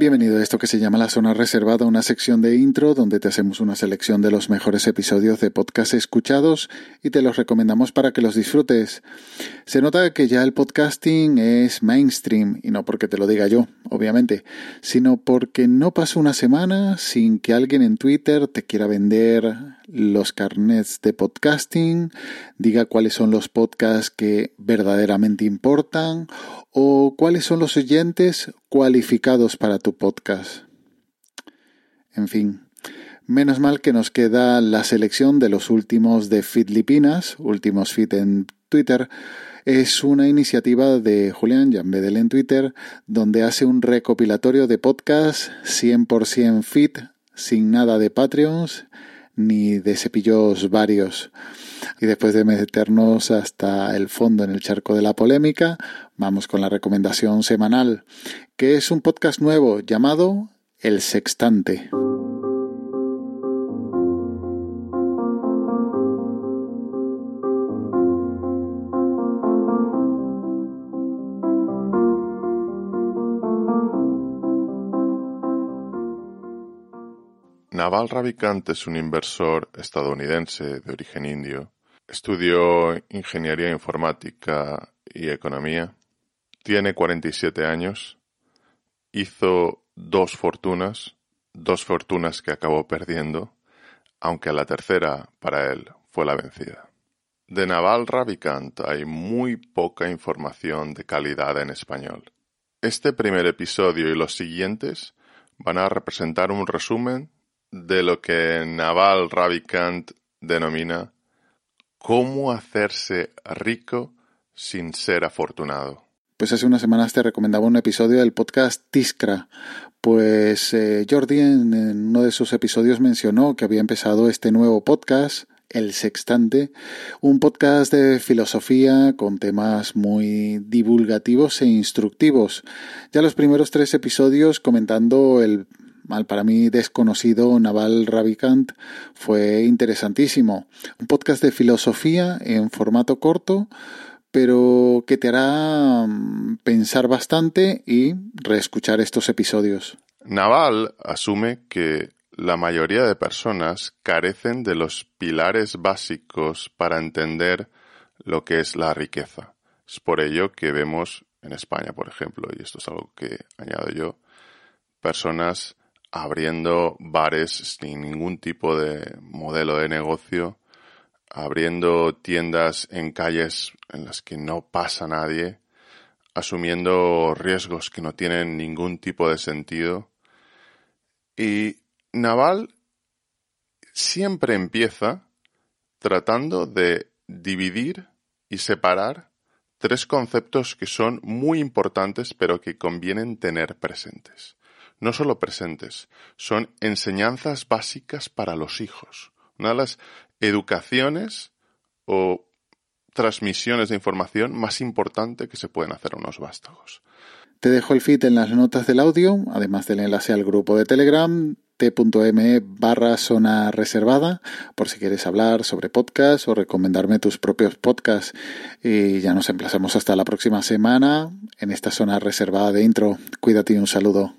Bienvenido a esto que se llama La Zona Reservada, una sección de intro donde te hacemos una selección de los mejores episodios de podcast escuchados y te los recomendamos para que los disfrutes. Se nota que ya el podcasting es mainstream y no porque te lo diga yo, obviamente, sino porque no pasa una semana sin que alguien en Twitter te quiera vender los carnets de podcasting, diga cuáles son los podcasts que verdaderamente importan o cuáles son los oyentes cualificados para tu podcast. En fin, menos mal que nos queda la selección de los últimos de Fitlipinas, últimos fit en Twitter. Es una iniciativa de Julián Jambedel en Twitter, donde hace un recopilatorio de podcasts 100% fit, sin nada de Patreons ni de cepillos varios. Y después de meternos hasta el fondo en el charco de la polémica, vamos con la recomendación semanal, que es un podcast nuevo llamado El Sextante. Naval Ravikant es un inversor estadounidense de origen indio. Estudió ingeniería informática y economía. Tiene 47 años. Hizo dos fortunas, dos fortunas que acabó perdiendo, aunque la tercera para él fue la vencida. De Naval Ravikant hay muy poca información de calidad en español. Este primer episodio y los siguientes van a representar un resumen de lo que Naval Ravikant denomina cómo hacerse rico sin ser afortunado. Pues hace unas semanas te recomendaba un episodio del podcast Tiskra. Pues eh, Jordi en uno de sus episodios mencionó que había empezado este nuevo podcast, El Sextante, un podcast de filosofía con temas muy divulgativos e instructivos. Ya los primeros tres episodios comentando el mal para mí desconocido Naval Ravikant fue interesantísimo. Un podcast de filosofía en formato corto, pero que te hará mm, pensar bastante y reescuchar estos episodios. Naval asume que la mayoría de personas carecen de los pilares básicos para entender lo que es la riqueza. Es por ello que vemos en España, por ejemplo, y esto es algo que añado yo, personas abriendo bares sin ningún tipo de modelo de negocio, abriendo tiendas en calles en las que no pasa nadie, asumiendo riesgos que no tienen ningún tipo de sentido. Y Naval siempre empieza tratando de dividir y separar tres conceptos que son muy importantes pero que convienen tener presentes no solo presentes, son enseñanzas básicas para los hijos. Una de las educaciones o transmisiones de información más importante que se pueden hacer a unos vástagos. Te dejo el feed en las notas del audio, además del enlace al grupo de Telegram t.me barra zona reservada por si quieres hablar sobre podcast o recomendarme tus propios podcasts. Y ya nos emplazamos hasta la próxima semana en esta zona reservada de intro. Cuídate y un saludo.